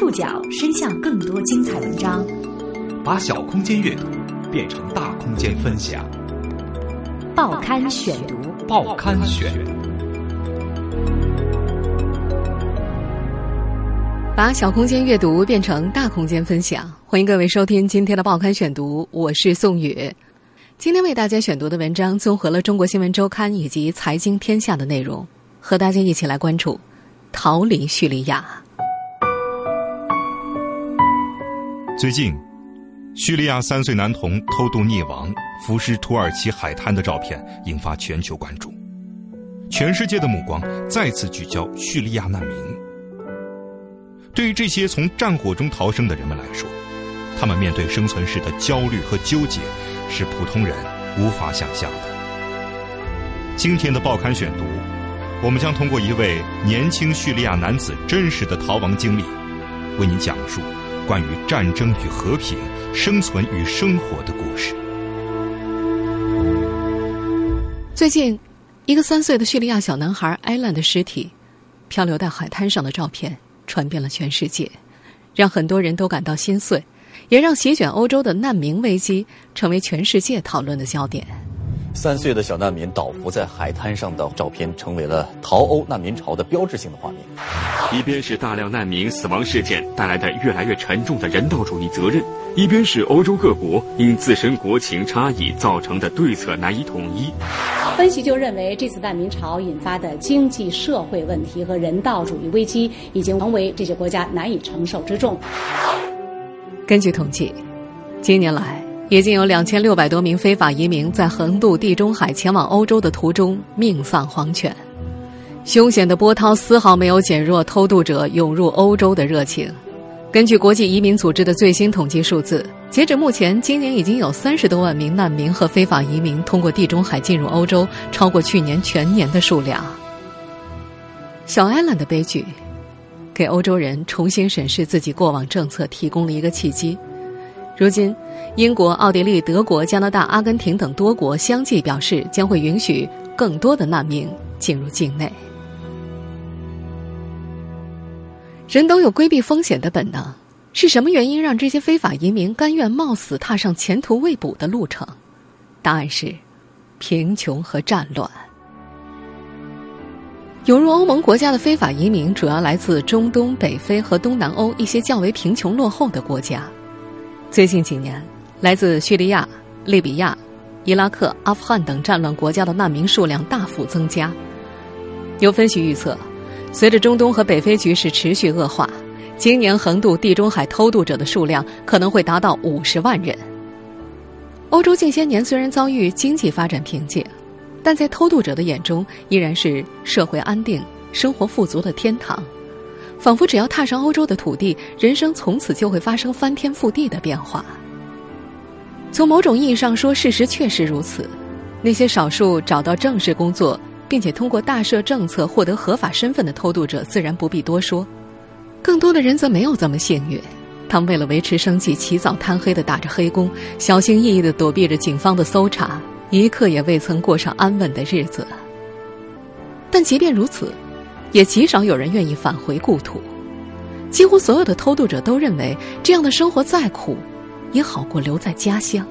触角伸向更多精彩文章，把小空间阅读变成大空间分享。报刊选读，报刊选，把小空间阅读变成大空间分享。欢迎各位收听今天的报刊选读，我是宋宇。今天为大家选读的文章综合了《中国新闻周刊》以及《财经天下》的内容，和大家一起来关注逃离叙利亚。最近，叙利亚三岁男童偷渡溺亡、浮尸土耳其海滩的照片引发全球关注，全世界的目光再次聚焦叙利亚难民。对于这些从战火中逃生的人们来说，他们面对生存时的焦虑和纠结，是普通人无法想象的。今天的报刊选读，我们将通过一位年轻叙利亚男子真实的逃亡经历，为您讲述。关于战争与和平、生存与生活的故事。最近，一个三岁的叙利亚小男孩艾兰的尸体漂流在海滩上的照片传遍了全世界，让很多人都感到心碎，也让席卷欧洲的难民危机成为全世界讨论的焦点。三岁的小难民倒伏在海滩上的照片，成为了逃欧难民潮的标志性的画面。一边是大量难民死亡事件带来的越来越沉重的人道主义责任，一边是欧洲各国因自身国情差异造成的对策难以统一。分析就认为，这次难民潮引发的经济社会问题和人道主义危机，已经成为这些国家难以承受之重。根据统计，近年来。已经有两千六百多名非法移民在横渡地中海前往欧洲的途中命丧黄泉，凶险的波涛丝毫没有减弱偷渡者涌入欧洲的热情。根据国际移民组织的最新统计数字，截止目前，今年已经有三十多万名难民和非法移民通过地中海进入欧洲，超过去年全年的数量。小艾兰的悲剧，给欧洲人重新审视自己过往政策提供了一个契机。如今，英国、奥地利、德国、加拿大、阿根廷等多国相继表示将会允许更多的难民进入境内。人都有规避风险的本能，是什么原因让这些非法移民甘愿冒死踏上前途未卜的路程？答案是贫穷和战乱。涌入欧盟国家的非法移民主要来自中东、北非和东南欧一些较为贫穷落后的国家。最近几年，来自叙利亚、利比亚、伊拉克、阿富汗等战乱国家的难民数量大幅增加。有分析预测，随着中东和北非局势持续恶化，今年横渡地中海偷渡者的数量可能会达到五十万人。欧洲近些年虽然遭遇经济发展瓶颈，但在偷渡者的眼中，依然是社会安定、生活富足的天堂。仿佛只要踏上欧洲的土地，人生从此就会发生翻天覆地的变化。从某种意义上说，事实确实如此。那些少数找到正式工作，并且通过大赦政策获得合法身份的偷渡者，自然不必多说。更多的人则没有这么幸运，他们为了维持生计，起早贪黑的打着黑工，小心翼翼的躲避着警方的搜查，一刻也未曾过上安稳的日子。但即便如此。也极少有人愿意返回故土，几乎所有的偷渡者都认为，这样的生活再苦，也好过留在家乡。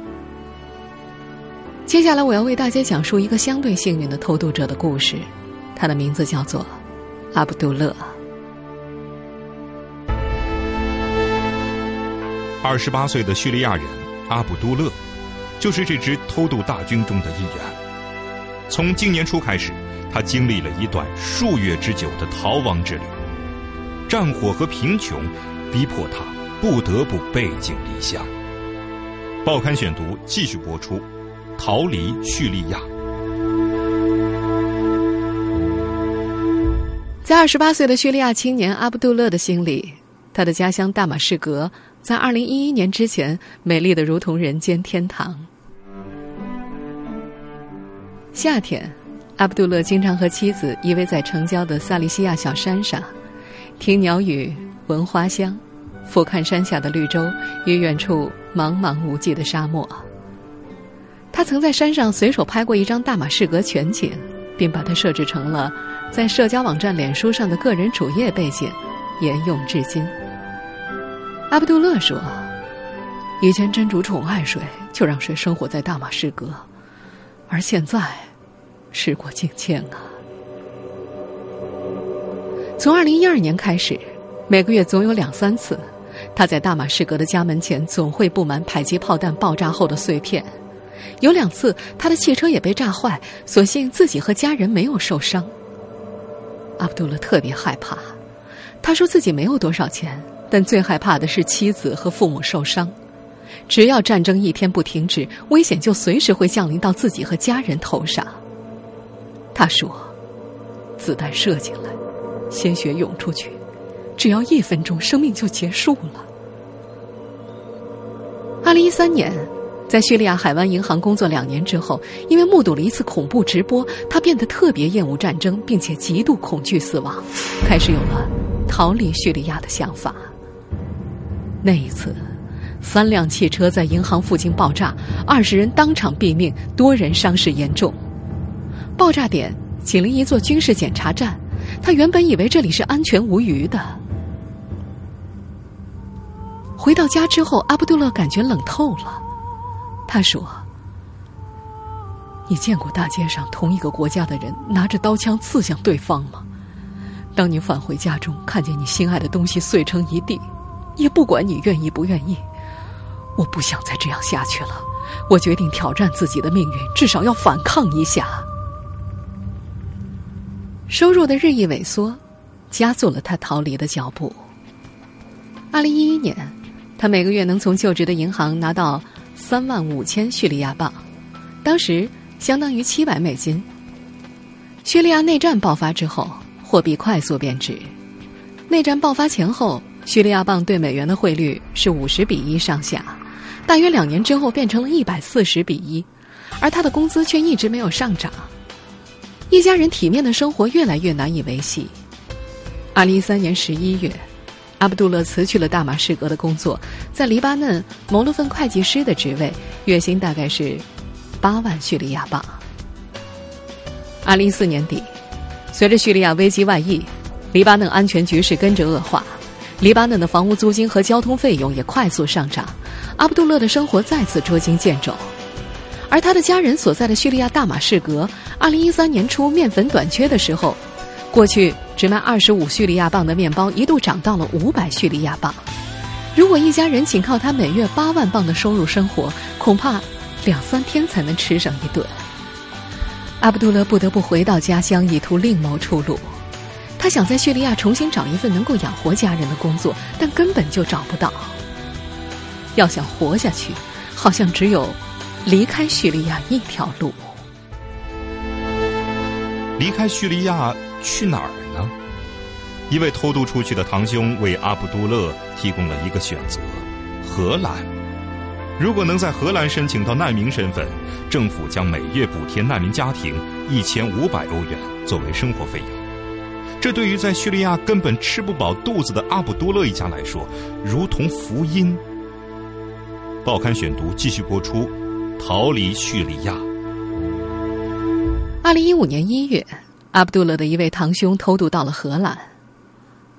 接下来，我要为大家讲述一个相对幸运的偷渡者的故事，他的名字叫做阿卜杜勒。二十八岁的叙利亚人阿卜杜勒，就是这支偷渡大军中的一员。从今年初开始。他经历了一段数月之久的逃亡之旅，战火和贫穷逼迫他不得不背井离乡。报刊选读继续播出，逃离叙利亚。在二十八岁的叙利亚青年阿卜杜勒的心里，他的家乡大马士革在二零一一年之前美丽的如同人间天堂。夏天。阿卜杜勒经常和妻子依偎在城郊的萨利西亚小山上，听鸟语，闻花香，俯瞰山下的绿洲与远处茫茫无际的沙漠。他曾在山上随手拍过一张大马士革全景，并把它设置成了在社交网站脸书上的个人主页背景，沿用至今。阿卜杜勒说：“以前真主宠爱谁，就让谁生活在大马士革，而现在，时过境迁啊。从二零一二年开始，每个月总有两三次，他在大马士革的家门前总会布满迫击炮弹爆炸后的碎片。有两次，他的汽车也被炸坏，所幸自己和家人没有受伤。阿卜杜勒特别害怕，他说自己没有多少钱。”但最害怕的是妻子和父母受伤，只要战争一天不停止，危险就随时会降临到自己和家人头上。他说：“子弹射进来，鲜血涌出去，只要一分钟，生命就结束了。”二零一三年，在叙利亚海湾银行工作两年之后，因为目睹了一次恐怖直播，他变得特别厌恶战争，并且极度恐惧死亡，开始有了逃离叙利亚的想法。那一次，三辆汽车在银行附近爆炸，二十人当场毙命，多人伤势严重。爆炸点紧邻一座军事检查站，他原本以为这里是安全无虞的。回到家之后，阿卜杜勒感觉冷透了。他说：“你见过大街上同一个国家的人拿着刀枪刺向对方吗？当你返回家中，看见你心爱的东西碎成一地。”也不管你愿意不愿意，我不想再这样下去了。我决定挑战自己的命运，至少要反抗一下。收入的日益萎缩，加速了他逃离的脚步。二零一一年，他每个月能从就职的银行拿到三万五千叙利亚镑，当时相当于七百美金。叙利亚内战爆发之后，货币快速贬值。内战爆发前后。叙利亚镑对美元的汇率是五十比一上下，大约两年之后变成了一百四十比一，而他的工资却一直没有上涨，一家人体面的生活越来越难以维系。二零一三年十一月，阿卜杜勒辞去了大马士革的工作，在黎巴嫩谋了份会计师的职位，月薪大概是八万叙利亚镑。二零一四年底，随着叙利亚危机外溢，黎巴嫩安全局势跟着恶化。黎巴嫩的房屋租金和交通费用也快速上涨，阿卜杜勒的生活再次捉襟见肘。而他的家人所在的叙利亚大马士革，二零一三年初面粉短缺的时候，过去只卖二十五叙利亚镑的面包，一度涨到了五百叙利亚镑。如果一家人仅靠他每月八万镑的收入生活，恐怕两三天才能吃上一顿。阿卜杜勒不得不回到家乡，以图另谋出路。他想在叙利亚重新找一份能够养活家人的工作，但根本就找不到。要想活下去，好像只有离开叙利亚一条路。离开叙利亚去哪儿呢？一位偷渡出去的堂兄为阿卜杜勒提供了一个选择：荷兰。如果能在荷兰申请到难民身份，政府将每月补贴难民家庭一千五百欧元作为生活费用。这对于在叙利亚根本吃不饱肚子的阿卜杜勒一家来说，如同福音。报刊选读继续播出，逃离叙利亚。二零一五年一月，阿卜杜勒的一位堂兄偷渡到了荷兰。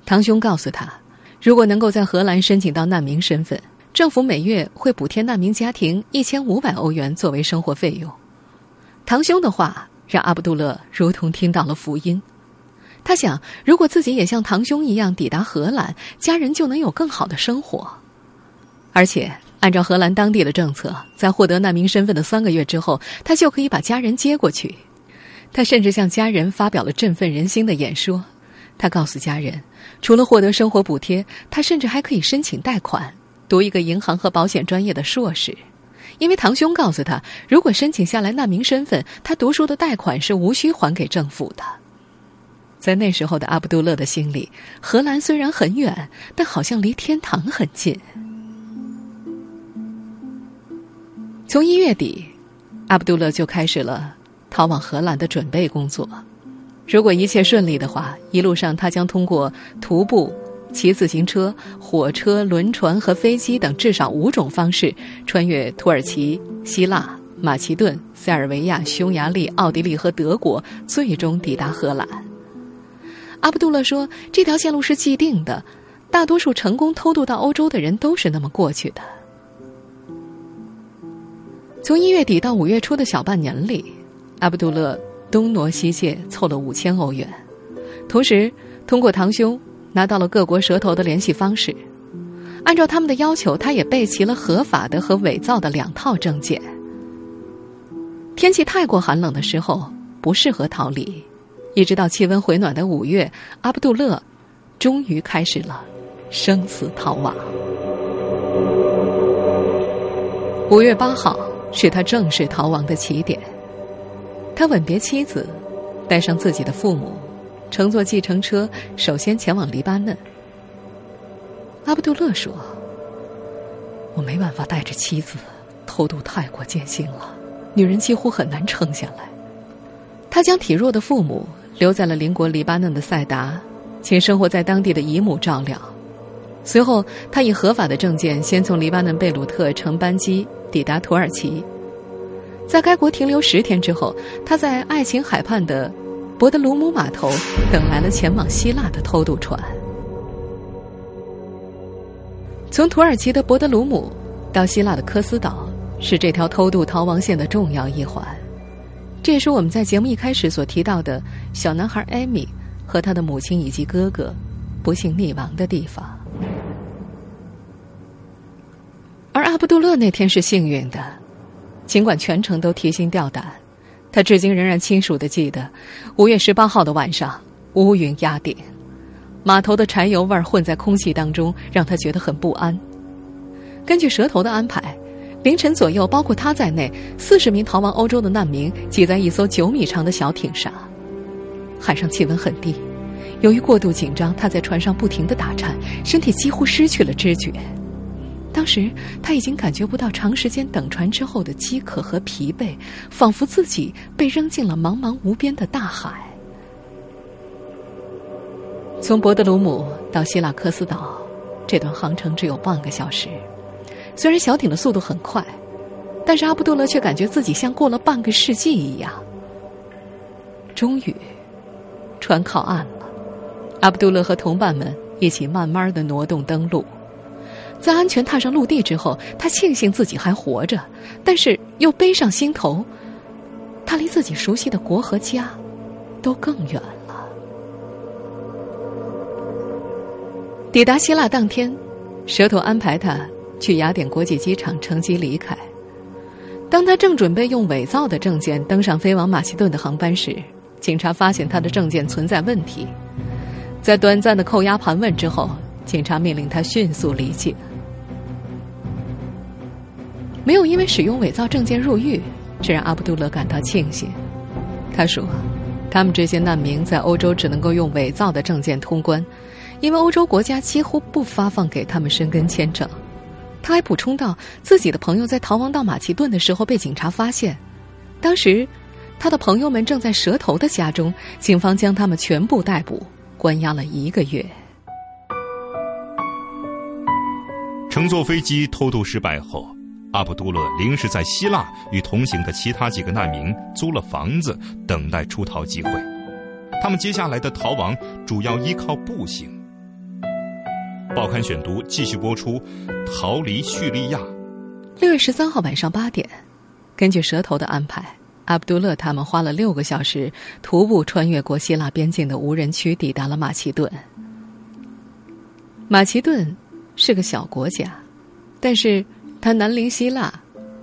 堂兄告诉他，如果能够在荷兰申请到难民身份，政府每月会补贴难民家庭一千五百欧元作为生活费用。堂兄的话让阿卜杜勒如同听到了福音。他想，如果自己也像堂兄一样抵达荷兰，家人就能有更好的生活。而且，按照荷兰当地的政策，在获得难民身份的三个月之后，他就可以把家人接过去。他甚至向家人发表了振奋人心的演说。他告诉家人，除了获得生活补贴，他甚至还可以申请贷款，读一个银行和保险专业的硕士。因为堂兄告诉他，如果申请下来难民身份，他读书的贷款是无需还给政府的。在那时候的阿卜杜勒的心里，荷兰虽然很远，但好像离天堂很近。从一月底，阿卜杜勒就开始了逃往荷兰的准备工作。如果一切顺利的话，一路上他将通过徒步、骑自行车、火车、轮船和飞机等至少五种方式，穿越土耳其、希腊、马其顿、塞尔维亚、匈牙利、奥地利和德国，最终抵达荷兰。阿卜杜勒说：“这条线路是既定的，大多数成功偷渡到欧洲的人都是那么过去的。从一月底到五月初的小半年里，阿卜杜勒东挪西借凑了五千欧元，同时通过堂兄拿到了各国蛇头的联系方式。按照他们的要求，他也备齐了合法的和伪造的两套证件。天气太过寒冷的时候，不适合逃离。一直到气温回暖的五月，阿卜杜勒终于开始了生死逃亡。五月八号是他正式逃亡的起点。他吻别妻子，带上自己的父母，乘坐计程车，首先前往黎巴嫩。阿卜杜勒说：“我没办法带着妻子偷渡，太过艰辛了，女人几乎很难撑下来。”他将体弱的父母。留在了邻国黎巴嫩的塞达，请生活在当地的姨母照料。随后，他以合法的证件先从黎巴嫩贝鲁特乘班机抵达土耳其，在该国停留十天之后，他在爱琴海畔的博德鲁姆码头等来了前往希腊的偷渡船。从土耳其的博德鲁姆到希腊的科斯岛，是这条偷渡逃亡线的重要一环。这也是我们在节目一开始所提到的小男孩艾米和他的母亲以及哥哥不幸溺亡的地方。而阿卜杜勒那天是幸运的，尽管全程都提心吊胆，他至今仍然清楚的记得五月十八号的晚上，乌云压顶，码头的柴油味混在空气当中，让他觉得很不安。根据蛇头的安排。凌晨左右，包括他在内，四十名逃亡欧洲的难民挤在一艘九米长的小艇上。海上气温很低，由于过度紧张，他在船上不停的打颤，身体几乎失去了知觉。当时他已经感觉不到长时间等船之后的饥渴和疲惫，仿佛自己被扔进了茫茫无边的大海。从博德鲁姆到希腊科斯岛，这段航程只有半个小时。虽然小艇的速度很快，但是阿卜杜勒却感觉自己像过了半个世纪一样。终于，船靠岸了。阿卜杜勒和同伴们一起慢慢的挪动登陆，在安全踏上陆地之后，他庆幸自己还活着，但是又背上心头，他离自己熟悉的国和家都更远了。抵达希腊当天，蛇头安排他。去雅典国际机场乘机离开。当他正准备用伪造的证件登上飞往马其顿的航班时，警察发现他的证件存在问题。在短暂的扣押盘问之后，警察命令他迅速离境。没有因为使用伪造证件入狱，这让阿卜杜勒感到庆幸。他说：“他们这些难民在欧洲只能够用伪造的证件通关，因为欧洲国家几乎不发放给他们申根签证。”他还补充道：“自己的朋友在逃亡到马其顿的时候被警察发现，当时他的朋友们正在蛇头的家中，警方将他们全部逮捕，关押了一个月。”乘坐飞机偷渡失败后，阿卜杜勒临时在希腊与同行的其他几个难民租了房子，等待出逃机会。他们接下来的逃亡主要依靠步行。报刊选读继续播出，逃离叙利亚。六月十三号晚上八点，根据蛇头的安排，阿卜杜勒他们花了六个小时徒步穿越过希腊边境的无人区，抵达了马其顿。马其顿是个小国家，但是它南临希腊，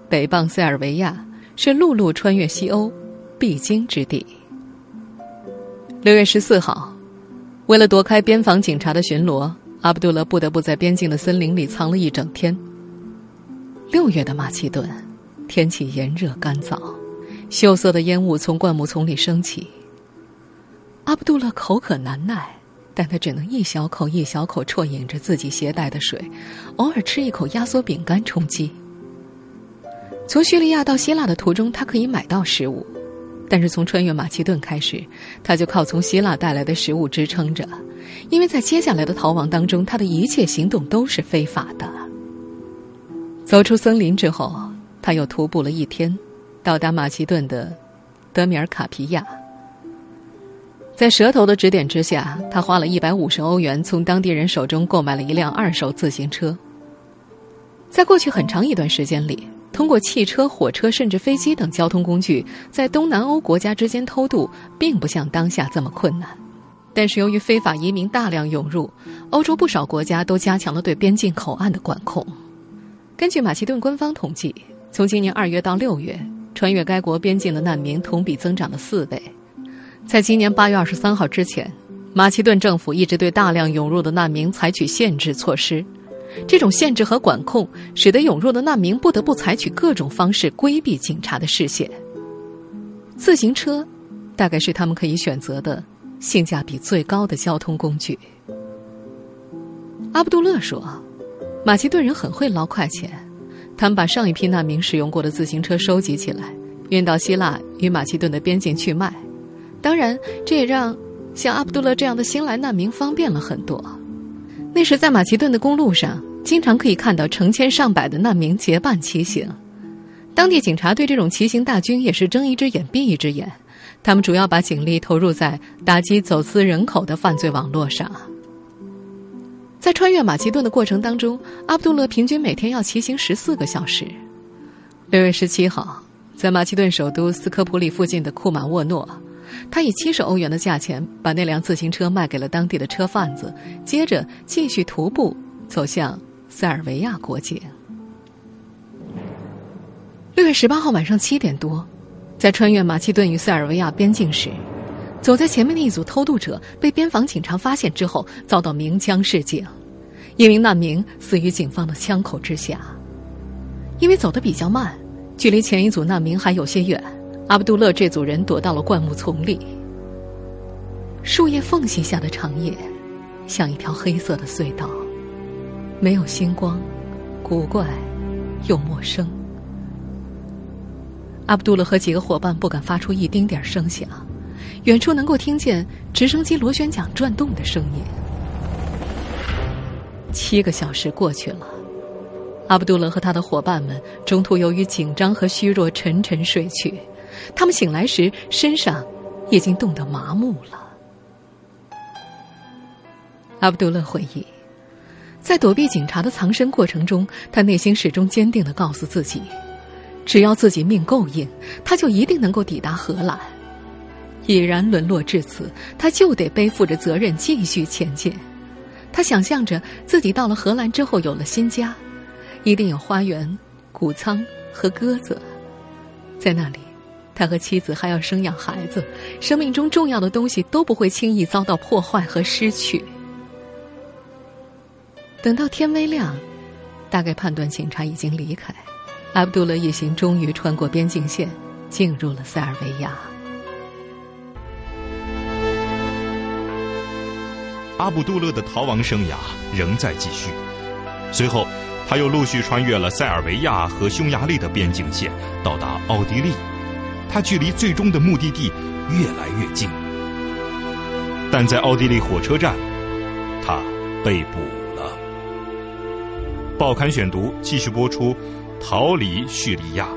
北傍塞尔维亚，是陆路穿越西欧必经之地。六月十四号，为了躲开边防警察的巡逻。阿卜杜勒不得不在边境的森林里藏了一整天。六月的马其顿，天气炎热干燥，锈色的烟雾从灌木丛里升起。阿卜杜勒口渴难耐，但他只能一小口一小口啜饮着自己携带的水，偶尔吃一口压缩饼干充饥。从叙利亚到希腊的途中，他可以买到食物。但是从穿越马其顿开始，他就靠从希腊带来的食物支撑着，因为在接下来的逃亡当中，他的一切行动都是非法的。走出森林之后，他又徒步了一天，到达马其顿的德米尔卡皮亚。在蛇头的指点之下，他花了一百五十欧元从当地人手中购买了一辆二手自行车。在过去很长一段时间里，通过汽车、火车甚至飞机等交通工具，在东南欧国家之间偷渡，并不像当下这么困难。但是由于非法移民大量涌入，欧洲不少国家都加强了对边境口岸的管控。根据马其顿官方统计，从今年二月到六月，穿越该国边境的难民同比增长了四倍。在今年八月二十三号之前，马其顿政府一直对大量涌入的难民采取限制措施。这种限制和管控，使得涌入的难民不得不采取各种方式规避警察的视线。自行车，大概是他们可以选择的性价比最高的交通工具。阿卜杜勒说：“马其顿人很会捞快钱，他们把上一批难民使用过的自行车收集起来，运到希腊与马其顿的边境去卖。”当然，这也让像阿卜杜勒这样的新来难民方便了很多。那时，在马其顿的公路上，经常可以看到成千上百的难民结伴骑行。当地警察对这种骑行大军也是睁一只眼闭一只眼，他们主要把警力投入在打击走私人口的犯罪网络上。在穿越马其顿的过程当中，阿卜杜勒平均每天要骑行十四个小时。六月十七号，在马其顿首都斯科普里附近的库马沃诺。他以七十欧元的价钱把那辆自行车卖给了当地的车贩子，接着继续徒步走向塞尔维亚国境。六月十八号晚上七点多，在穿越马其顿与塞尔维亚边境时，走在前面的一组偷渡者被边防警察发现之后，遭到鸣枪示警，一名难民死于警方的枪口之下。因为走得比较慢，距离前一组难民还有些远。阿卜杜勒这组人躲到了灌木丛里，树叶缝隙下的长夜，像一条黑色的隧道，没有星光，古怪又陌生。阿卜杜勒和几个伙伴不敢发出一丁点声响，远处能够听见直升机螺旋桨转动的声音。七个小时过去了，阿卜杜勒和他的伙伴们中途由于紧张和虚弱沉沉睡去。他们醒来时，身上已经冻得麻木了。阿卜杜勒回忆，在躲避警察的藏身过程中，他内心始终坚定的告诉自己：只要自己命够硬，他就一定能够抵达荷兰。已然沦落至此，他就得背负着责任继续前进。他想象着自己到了荷兰之后有了新家，一定有花园、谷仓和鸽子，在那里。他和妻子还要生养孩子，生命中重要的东西都不会轻易遭到破坏和失去。等到天微亮，大概判断警察已经离开，阿卜杜勒一行终于穿过边境线，进入了塞尔维亚。阿卜杜勒的逃亡生涯仍在继续，随后他又陆续穿越了塞尔维亚和匈牙利的边境线，到达奥地利。他距离最终的目的地越来越近，但在奥地利火车站，他被捕了。报刊选读继续播出，逃离叙利亚。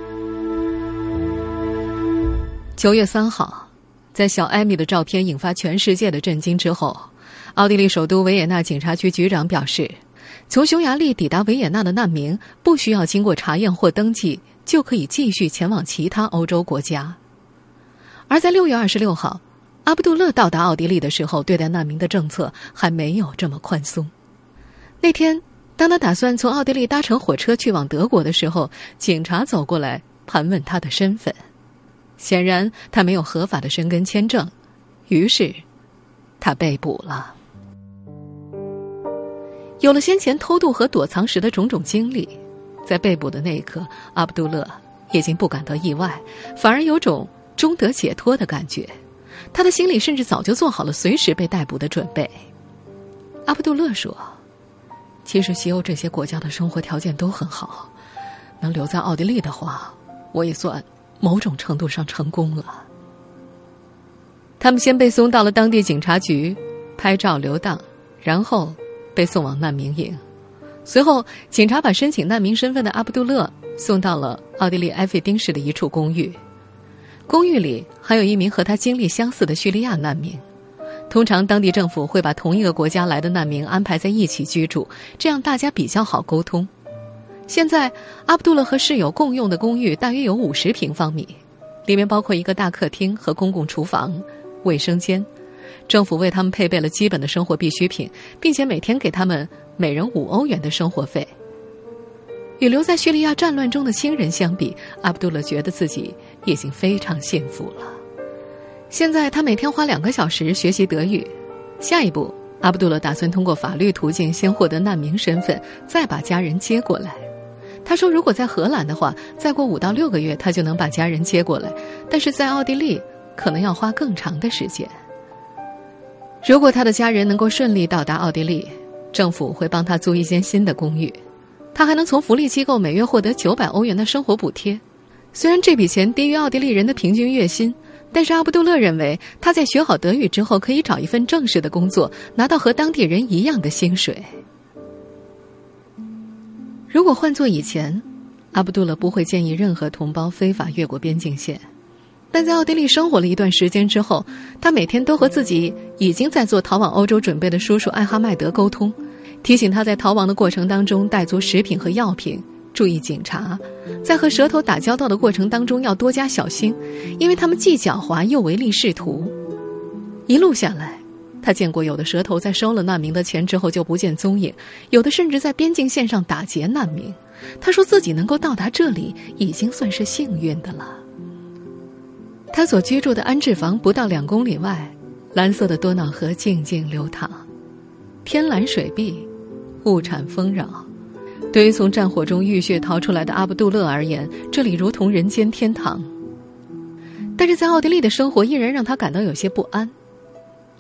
九月三号，在小艾米的照片引发全世界的震惊之后，奥地利首都维也纳警察局局长表示，从匈牙利抵达维也纳的难民不需要经过查验或登记。就可以继续前往其他欧洲国家。而在六月二十六号，阿卜杜勒到达奥地利的时候，对待难民的政策还没有这么宽松。那天，当他打算从奥地利搭乘火车去往德国的时候，警察走过来盘问他的身份。显然，他没有合法的申根签证，于是他被捕了。有了先前偷渡和躲藏时的种种经历。在被捕的那一刻，阿卜杜勒已经不感到意外，反而有种终得解脱的感觉。他的心里甚至早就做好了随时被逮捕的准备。阿卜杜勒说：“其实西欧这些国家的生活条件都很好，能留在奥地利的话，我也算某种程度上成功了。”他们先被送到了当地警察局，拍照留档，然后被送往难民营。随后，警察把申请难民身份的阿卜杜勒送到了奥地利埃费丁市的一处公寓。公寓里还有一名和他经历相似的叙利亚难民。通常当地政府会把同一个国家来的难民安排在一起居住，这样大家比较好沟通。现在，阿卜杜勒和室友共用的公寓大约有五十平方米，里面包括一个大客厅和公共厨房、卫生间。政府为他们配备了基本的生活必需品，并且每天给他们每人五欧元的生活费。与留在叙利亚战乱中的亲人相比，阿卜杜勒觉得自己已经非常幸福了。现在他每天花两个小时学习德语。下一步，阿卜杜勒打算通过法律途径先获得难民身份，再把家人接过来。他说：“如果在荷兰的话，再过五到六个月，他就能把家人接过来；但是在奥地利，可能要花更长的时间。如果他的家人能够顺利到达奥地利，政府会帮他租一间新的公寓，他还能从福利机构每月获得九百欧元的生活补贴。虽然这笔钱低于奥地利人的平均月薪，但是阿布杜勒认为他在学好德语之后，可以找一份正式的工作，拿到和当地人一样的薪水。”如果换做以前，阿布杜勒不会建议任何同胞非法越过边境线。但在奥地利生活了一段时间之后，他每天都和自己已经在做逃往欧洲准备的叔叔艾哈迈德沟通，提醒他在逃亡的过程当中带足食品和药品，注意警察，在和蛇头打交道的过程当中要多加小心，因为他们既狡猾又唯利是图。一路下来。他见过有的蛇头在收了难民的钱之后就不见踪影，有的甚至在边境线上打劫难民。他说自己能够到达这里已经算是幸运的了。他所居住的安置房不到两公里外，蓝色的多瑙河静静流淌，天蓝水碧，物产丰饶。对于从战火中浴血逃出来的阿卜杜勒而言，这里如同人间天堂。但是在奥地利的生活依然让他感到有些不安。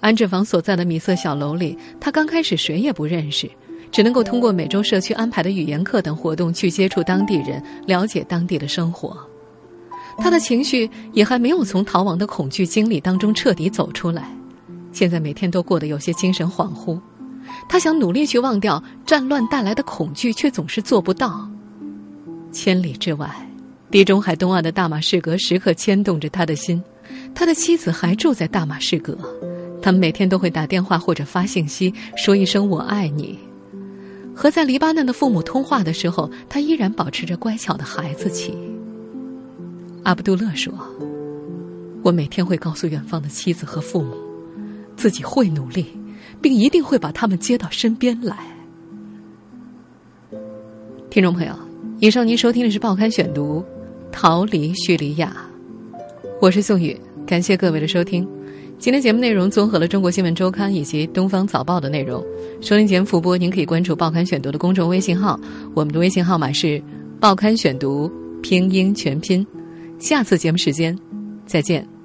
安置房所在的米色小楼里，他刚开始谁也不认识，只能够通过每周社区安排的语言课等活动去接触当地人，了解当地的生活。他的情绪也还没有从逃亡的恐惧经历当中彻底走出来，现在每天都过得有些精神恍惚。他想努力去忘掉战乱带来的恐惧，却总是做不到。千里之外，地中海东岸的大马士革时刻牵动着他的心，他的妻子还住在大马士革。他们每天都会打电话或者发信息，说一声“我爱你”。和在黎巴嫩的父母通话的时候，他依然保持着乖巧的孩子气。阿卜杜勒说：“我每天会告诉远方的妻子和父母，自己会努力，并一定会把他们接到身边来。”听众朋友，以上您收听的是《报刊选读》，逃离叙利亚。我是宋宇，感谢各位的收听。今天节目内容综合了《中国新闻周刊》以及《东方早报》的内容。收听节目复播，您可以关注《报刊选读》的公众微信号，我们的微信号码是“报刊选读”拼音全拼。下次节目时间，再见。